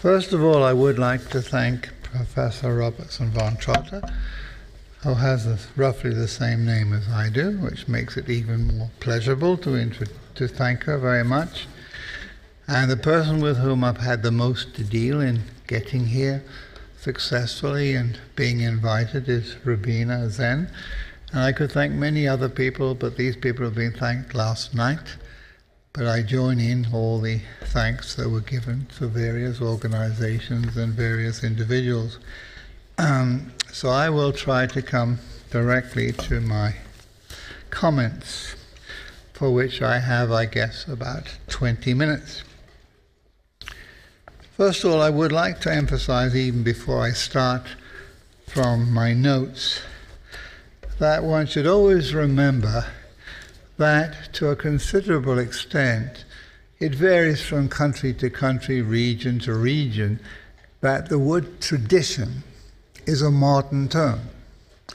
First of all, I would like to thank Professor Robertson-von Trotha, who has a, roughly the same name as I do, which makes it even more pleasurable to, to thank her very much. And the person with whom I've had the most to deal in getting here successfully and being invited is Rubina Zen. And I could thank many other people, but these people have been thanked last night. But I join in all the thanks that were given to various organizations and various individuals. Um, so I will try to come directly to my comments, for which I have, I guess, about 20 minutes. First of all, I would like to emphasize, even before I start from my notes, that one should always remember that to a considerable extent it varies from country to country, region to region, that the word tradition is a modern term.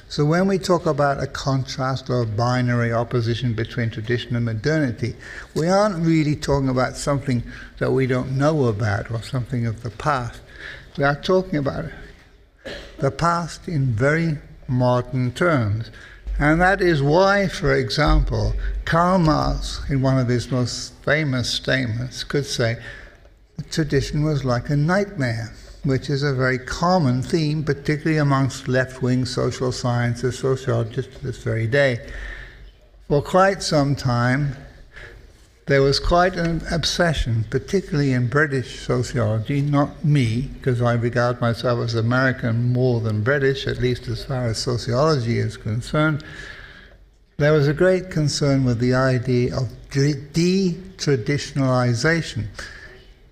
So when we talk about a contrast or a binary opposition between tradition and modernity, we aren't really talking about something that we don't know about or something of the past. We are talking about the past in very modern terms. And that is why, for example, Karl Marx, in one of his most famous statements, could say, tradition was like a nightmare, which is a very common theme, particularly amongst left wing social scientists, sociologists to this very day. For quite some time, there was quite an obsession, particularly in British sociology, not me, because I regard myself as American more than British, at least as far as sociology is concerned. There was a great concern with the idea of de traditionalization.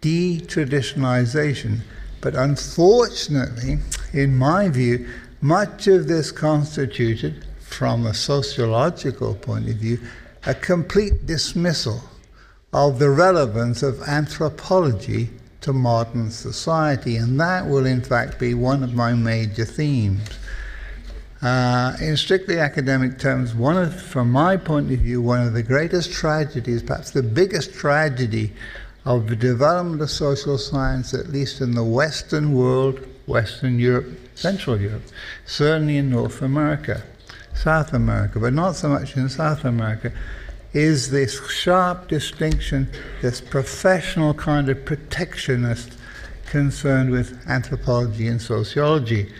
De traditionalization. But unfortunately, in my view, much of this constituted, from a sociological point of view, a complete dismissal of the relevance of anthropology to modern society, and that will in fact be one of my major themes. Uh, in strictly academic terms, one of, from my point of view, one of the greatest tragedies, perhaps the biggest tragedy of the development of social science, at least in the Western world, Western Europe, Central Europe, certainly in North America, South America, but not so much in South America, is this sharp distinction, this professional kind of protectionist concerned with anthropology and sociology.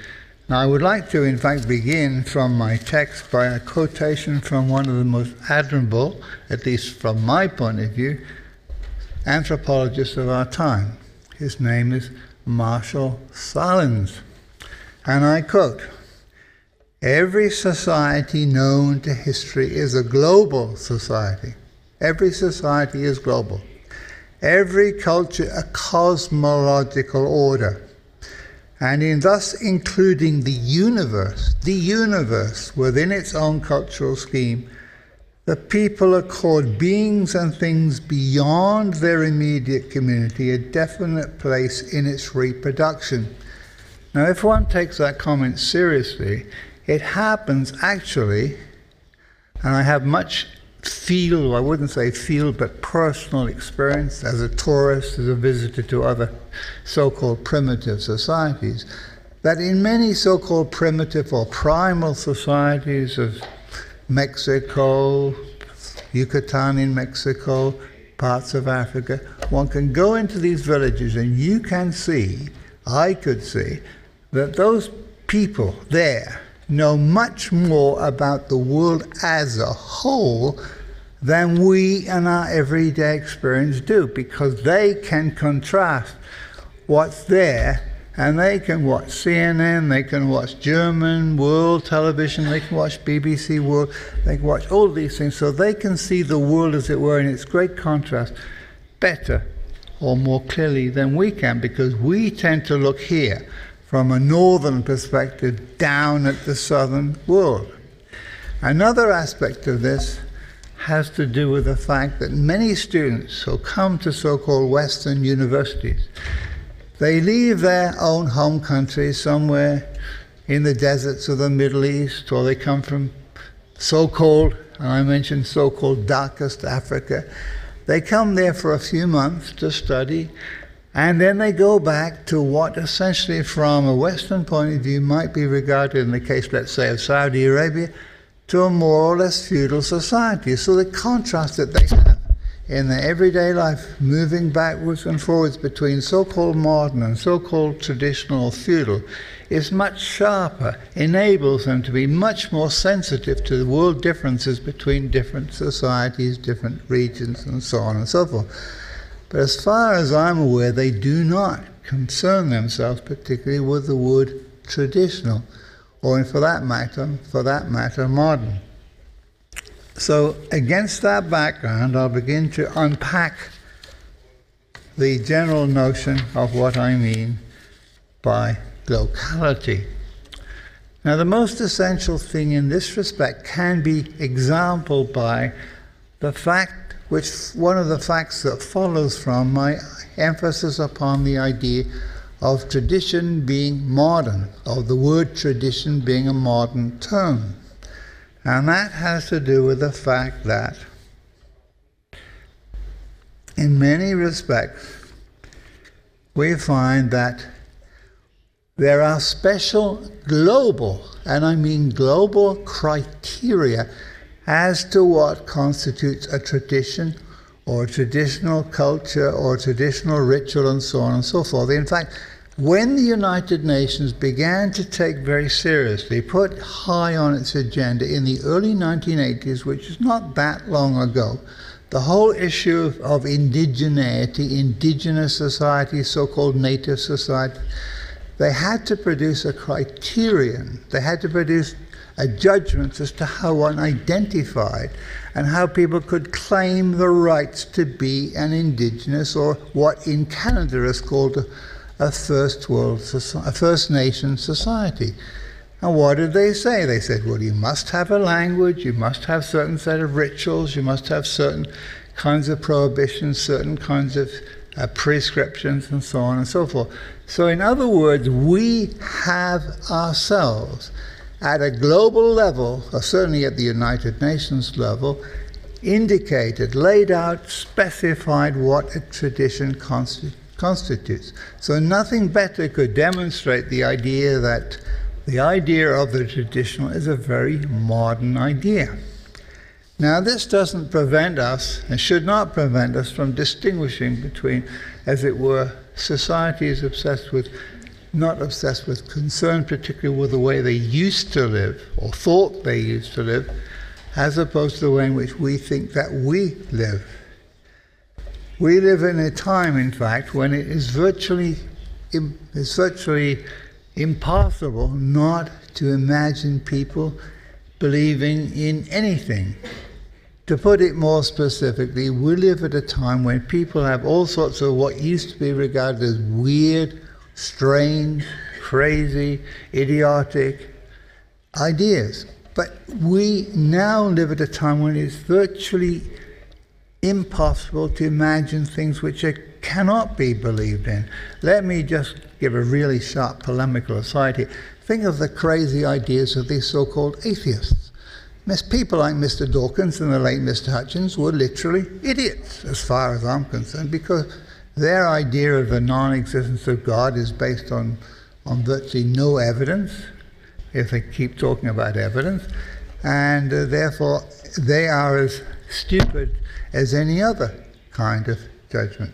Now, I would like to, in fact, begin from my text by a quotation from one of the most admirable, at least from my point of view, anthropologists of our time. His name is Marshall Sahlins. And I quote Every society known to history is a global society. Every society is global. Every culture a cosmological order. And in thus including the universe, the universe within its own cultural scheme, the people accord beings and things beyond their immediate community a definite place in its reproduction. Now, if one takes that comment seriously, it happens actually, and I have much field, I wouldn't say field, but personal experience as a tourist, as a visitor to other so called primitive societies, that in many so called primitive or primal societies of Mexico, Yucatan in Mexico, parts of Africa, one can go into these villages and you can see, I could see, that those people there know much more about the world as a whole than we in our everyday experience do because they can contrast what's there and they can watch CNN, they can watch German world television, they can watch BBC World, they can watch all these things so they can see the world as it were in its great contrast better or more clearly than we can because we tend to look here from a northern perspective down at the southern world. Another aspect of this has to do with the fact that many students who come to so-called Western universities, they leave their own home country somewhere in the deserts of the Middle East, or they come from so-called, and I mentioned so-called darkest Africa. They come there for a few months to study And then they go back to what essentially, from a Western point of view, might be regarded, in the case, let's say, of Saudi Arabia, to a more or less feudal society. So the contrast that they have in their everyday life, moving backwards and forwards between so called modern and so called traditional feudal, is much sharper, enables them to be much more sensitive to the world differences between different societies, different regions, and so on and so forth. But as far as I'm aware, they do not concern themselves particularly with the word traditional, or for that matter, for that matter, modern. So, against that background, I'll begin to unpack the general notion of what I mean by locality. Now, the most essential thing in this respect can be exampled by the fact, which one of the facts that follows from my emphasis upon the idea of tradition being modern, of the word tradition being a modern term. And that has to do with the fact that, in many respects, we find that there are special global, and I mean global criteria as to what constitutes a tradition or a traditional culture or traditional ritual and so on and so forth. In fact, when the United Nations began to take very seriously, put high on its agenda in the early 1980s, which is not that long ago, the whole issue of, of indigeneity, indigenous society, so called native society, they had to produce a criterion. They had to produce a judgment as to how one identified and how people could claim the rights to be an indigenous or what in Canada is called a, a first world, a First Nation society. And what did they say? They said, well, you must have a language, you must have certain set of rituals, you must have certain kinds of prohibitions, certain kinds of uh, prescriptions, and so on and so forth. So, in other words, we have ourselves at a global level, or certainly at the United Nations level, indicated, laid out, specified what a tradition consti- constitutes. So, nothing better could demonstrate the idea that the idea of the traditional is a very modern idea. Now, this doesn't prevent us, and should not prevent us, from distinguishing between, as it were, societies obsessed with, not obsessed with, concerned particularly with the way they used to live, or thought they used to live, as opposed to the way in which we think that we live. We live in a time, in fact, when it is virtually, it's virtually impossible not to imagine people believing in anything. To put it more specifically, we live at a time when people have all sorts of what used to be regarded as weird, strange, crazy, idiotic ideas. But we now live at a time when it's virtually impossible to imagine things which are, cannot be believed in. Let me just give a really sharp polemical aside here. Think of the crazy ideas of these so called atheists. People like Mr. Dawkins and the late Mr. Hitchens were literally idiots, as far as I'm concerned, because their idea of the non existence of God is based on, on virtually no evidence, if they keep talking about evidence, and uh, therefore they are as stupid as any other kind of judgment.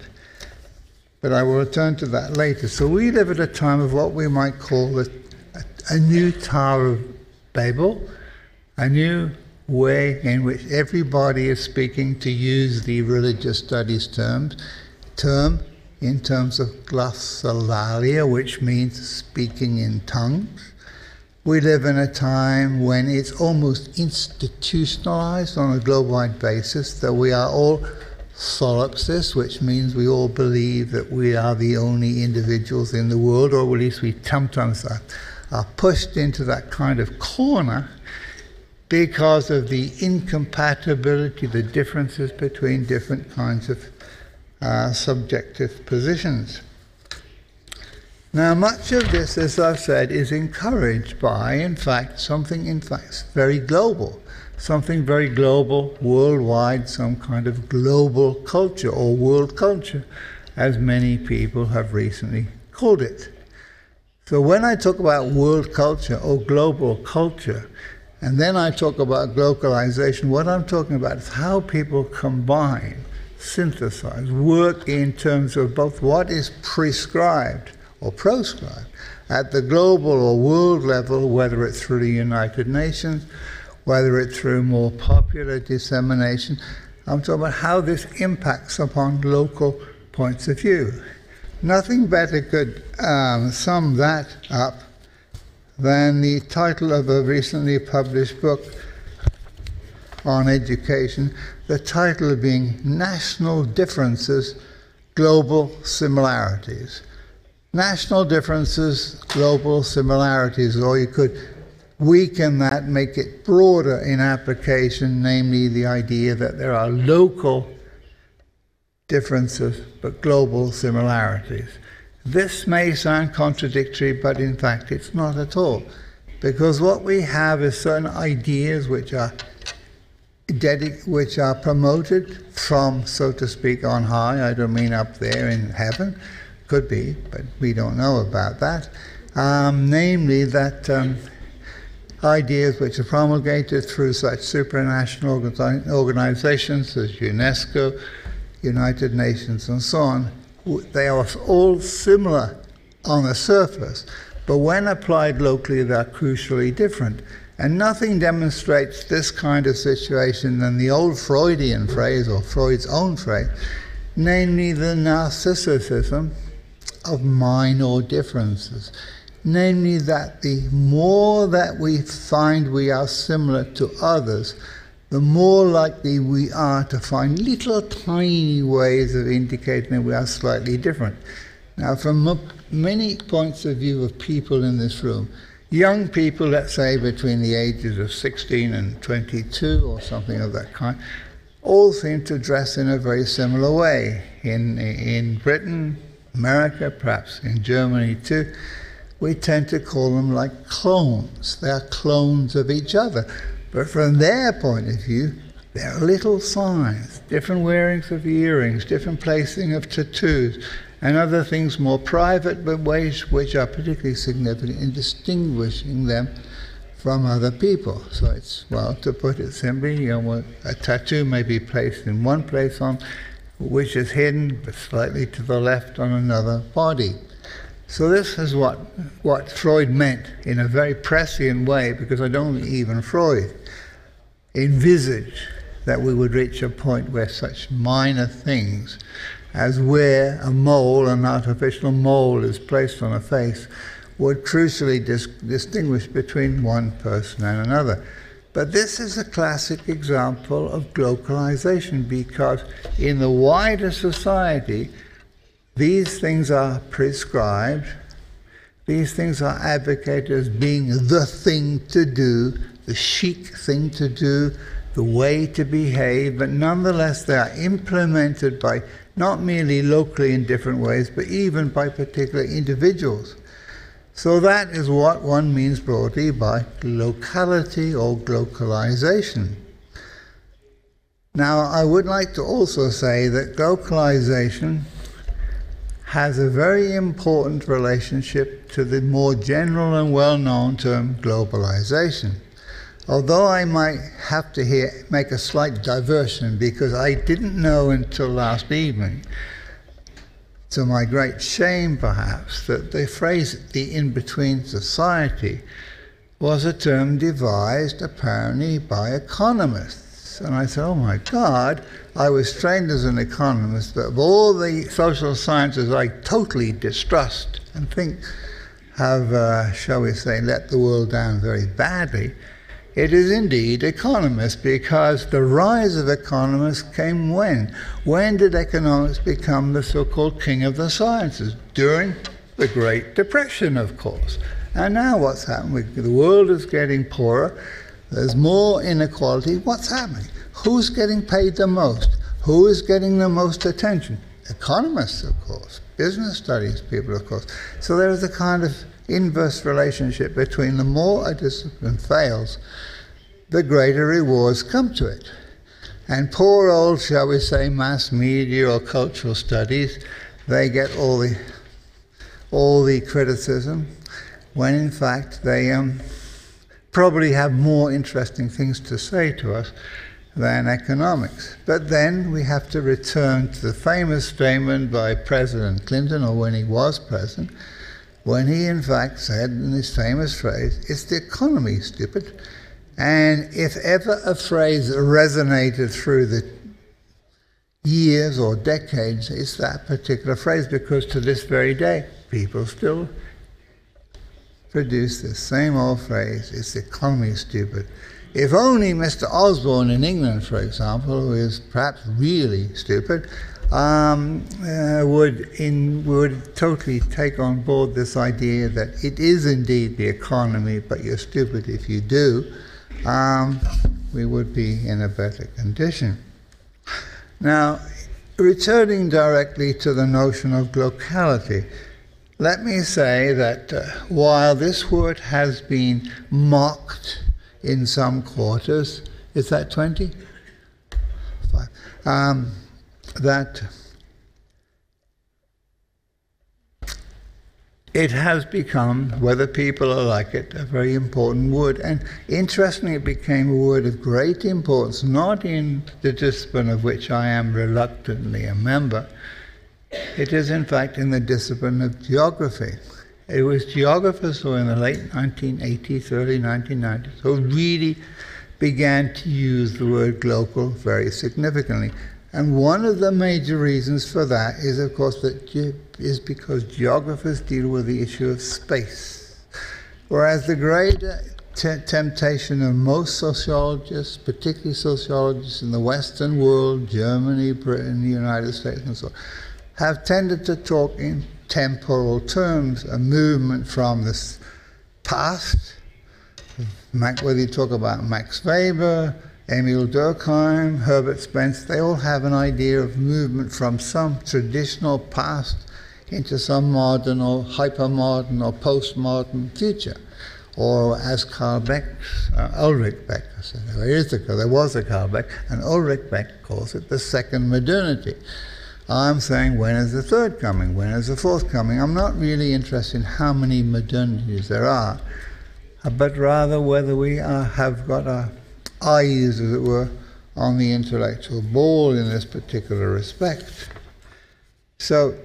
But I will return to that later. So we live at a time of what we might call a, a, a new Tower of Babel a new way in which everybody is speaking to use the religious studies terms, term in terms of glossolalia, which means speaking in tongues. We live in a time when it's almost institutionalized on a global basis that we are all solipsists, which means we all believe that we are the only individuals in the world, or at least we sometimes are, are pushed into that kind of corner because of the incompatibility, the differences between different kinds of uh, subjective positions. Now, much of this, as I've said, is encouraged by, in fact, something, in fact, very global. Something very global, worldwide, some kind of global culture or world culture. as many people have recently called it. So when I talk about world culture or global culture, and then I talk about globalization, what I'm talking about is how people combine, synthesize, work in terms of both what is prescribed or proscribed at the global or world level, whether it's through the United Nations, whether it's through more popular dissemination. I'm talking about how this impacts upon local points of view. Nothing better could um, sum that up than the title of a recently published book on education, the title being National Differences, Global Similarities. National differences, global similarities, or you could weaken that, make it broader in application, namely the idea that there are local differences but global similarities. This may sound contradictory, but in fact it's not at all. Because what we have is certain ideas which are dedic- which are promoted from, so to speak, on high. I don't mean up there in heaven, could be, but we don't know about that. Um, namely, that um, ideas which are promulgated through such supranational organizations as UNESCO, United Nations, and so on, they are all similar on the surface, but when applied locally, they're crucially different. And nothing demonstrates this kind of situation than the old Freudian phrase, or Freud's own phrase, namely the narcissism of minor differences namely that the more that we find we are similar to others, the more likely we are to find little tiny ways of indicating that we are slightly different. Now, from many points of view of people in this room, young people, let's say between the ages of 16 and 22 or something of that kind, all seem to dress in a very similar way. In, in Britain, America, perhaps in Germany too, we tend to call them like clones. They're clones of each other. But from their point of view, they're little signs, different wearings of earrings, different placing of tattoos, and other things more private, but ways which are particularly significant in distinguishing them from other people. So it's, well, to put it simply, you know, a tattoo may be placed in one place on which is hidden, but slightly to the left on another body. So this is what, what Freud meant in a very prescient way, because I don't even Freud envisage that we would reach a point where such minor things as where a mole, an artificial mole, is placed on a face, would crucially dis- distinguish between one person and another. But this is a classic example of globalization because in the wider society, these things are prescribed. These things are advocated as being the thing to do, the chic thing to do, the way to behave, but nonetheless they are implemented by not merely locally in different ways, but even by particular individuals. So that is what one means broadly by glocality or glocalization. Now, I would like to also say that glocalization has a very important relationship to the more general and well known term globalization. Although I might have to here make a slight diversion because I didn't know until last evening, to my great shame perhaps, that the phrase the in between society was a term devised apparently by economists and I said, oh my God, I was trained as an economist, but of all the social sciences I totally distrust and think have, uh, shall we say, let the world down very badly. It is indeed economists because the rise of economists came when? When did economics become the so called king of the sciences? During the Great Depression, of course. And now what's happened? The world is getting poorer there's more inequality. What's happening? Who's getting paid the most? Who is getting the most attention? Economists, of course, business studies people, of course. So there is a kind of inverse relationship between the more a discipline fails, the greater rewards come to it. And poor old, shall we say, mass media or cultural studies, they get all the all the criticism, when in fact they um, probably have more interesting things to say to us than economics. But then we have to return to the famous statement by President Clinton, or when he was president, when he in fact said in his famous phrase, it's the economy, stupid. And if ever a phrase resonated through the years or decades, it's that particular phrase because to this very day, people still produce the same old phrase, it's the economy, stupid. If only Mr. Osborne in England, for example, who is perhaps really stupid, um, uh, would in, would totally take on board this idea that it is indeed the economy, but you're stupid if you do, um, we would be in a better condition. Now, returning directly to the notion of glocality, let me say that uh, while this word has been mocked in some quarters, is that 20? Five. Um, that it has become, whether people are like it, a very important word. And interestingly, it became a word of great importance, not in the discipline of which I am reluctantly a member. It is, in fact, in the discipline of geography. It was geographers who, in the late 1980s, early 1990s, who really began to use the word global very significantly. And one of the major reasons for that is, of course, that ge- is because geographers deal with the issue of space. Whereas the great t- temptation of most sociologists, particularly sociologists in the Western world, Germany, Britain, the United States, and so on, have tended to talk in temporal terms, a movement from the past, whether you talk about Max Weber, Emil Durkheim, Herbert Spencer, they all have an idea of movement from some traditional past into some modern or hypermodern or postmodern future. Or as Carl Beck, uh, Ulrich Beck, there is a, there was a Carl Beck, and Ulrich Beck calls it the second modernity. I'm saying when is the third coming? When is the fourth coming? I'm not really interested in how many modernities there are, but rather whether we are, have got a eyes, as it were, on the intellectual ball in this particular respect. So,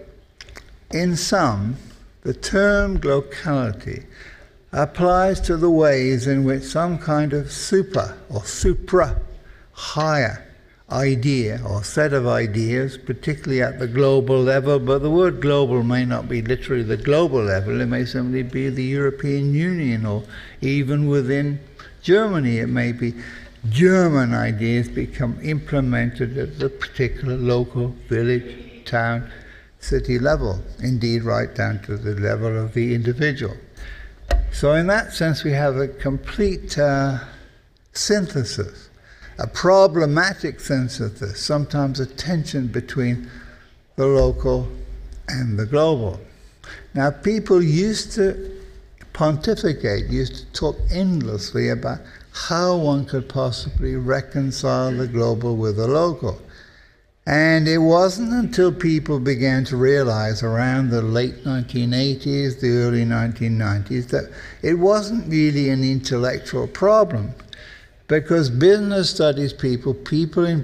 in sum, the term glocality applies to the ways in which some kind of super or supra higher idea or set of ideas, particularly at the global level, but the word global may not be literally the global level, it may simply be the European Union or even within Germany, it may be German ideas become implemented at the particular local village, town, city level, indeed, right down to the level of the individual. So, in that sense, we have a complete uh, synthesis, a problematic synthesis, sometimes a tension between the local and the global. Now, people used to pontificate, used to talk endlessly about how one could possibly reconcile the global with the local. And it wasn't until people began to realize around the late 1980s, the early 1990s, that it wasn't really an intellectual problem. Because business studies people, people in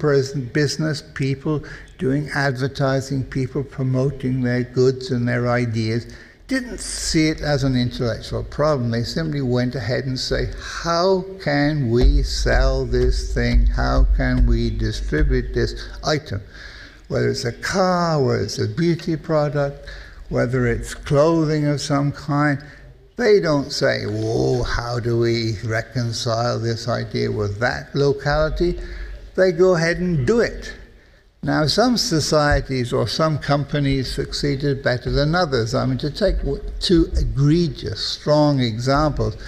business, people doing advertising, people promoting their goods and their ideas, didn't see it as an intellectual problem. They simply went ahead and say, how can we sell this thing? How can we distribute this item? Whether it's a car, whether it's a beauty product, whether it's clothing of some kind, they don't say, whoa, how do we reconcile this idea with that locality? They go ahead and do it. Now, some societies or some companies succeeded better than others. I mean, to take two egregious, strong examples.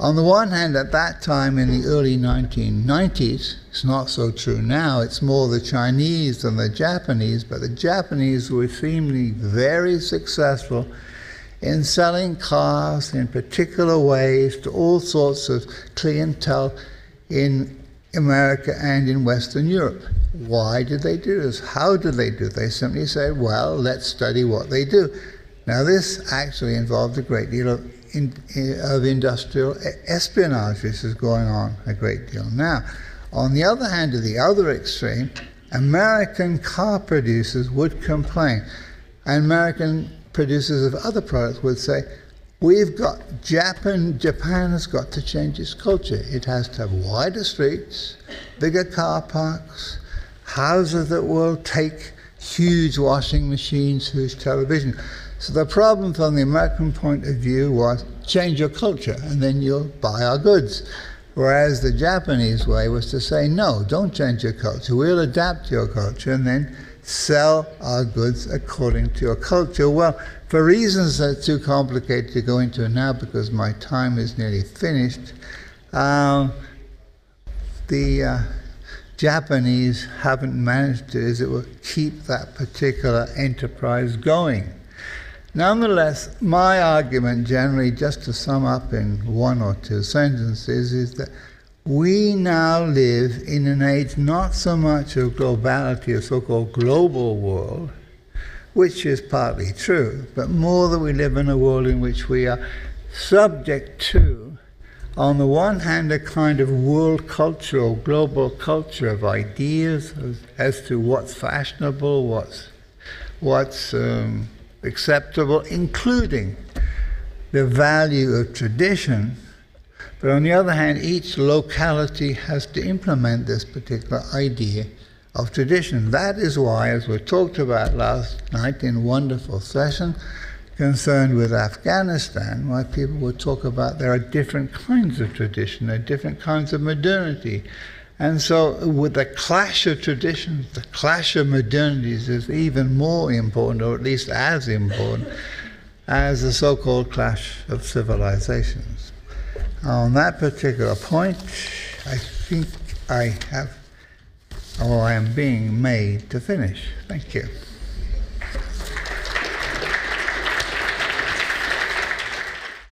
On the one hand, at that time in the early 1990s, it's not so true now, it's more the Chinese than the Japanese, but the Japanese were seemingly very successful in selling cars in particular ways to all sorts of clientele in America and in Western Europe. Why did they do this? How did they do it? They simply said, well, let's study what they do. Now, this actually involved a great deal of, in, of industrial espionage, which is going on a great deal now. On the other hand, at the other extreme, American car producers would complain, and American producers of other products would say, We've got Japan. Japan has got to change its culture. It has to have wider streets, bigger car parks, houses that will take huge washing machines, huge television. So the problem from the American point of view was change your culture and then you'll buy our goods. Whereas the Japanese way was to say, no, don't change your culture. We'll adapt your culture and then sell our goods according to your culture. Well, for reasons that are too complicated to go into now because my time is nearly finished, uh, the uh, Japanese haven't managed to, as it were, keep that particular enterprise going. Nonetheless, my argument generally, just to sum up in one or two sentences, is that we now live in an age not so much of globality, a so called global world, which is partly true, but more that we live in a world in which we are subject to, on the one hand, a kind of world culture or global culture of ideas as, as to what's fashionable, what's, what's um, acceptable, including the value of tradition. But on the other hand, each locality has to implement this particular idea of tradition. That is why, as we talked about last night in wonderful session concerned with Afghanistan, why people would talk about there are different kinds of tradition, there are different kinds of modernity. And so, with the clash of traditions, the clash of modernities is even more important, or at least as important, as the so called clash of civilizations. On that particular point, I think I have or I am being made to finish. Thank you.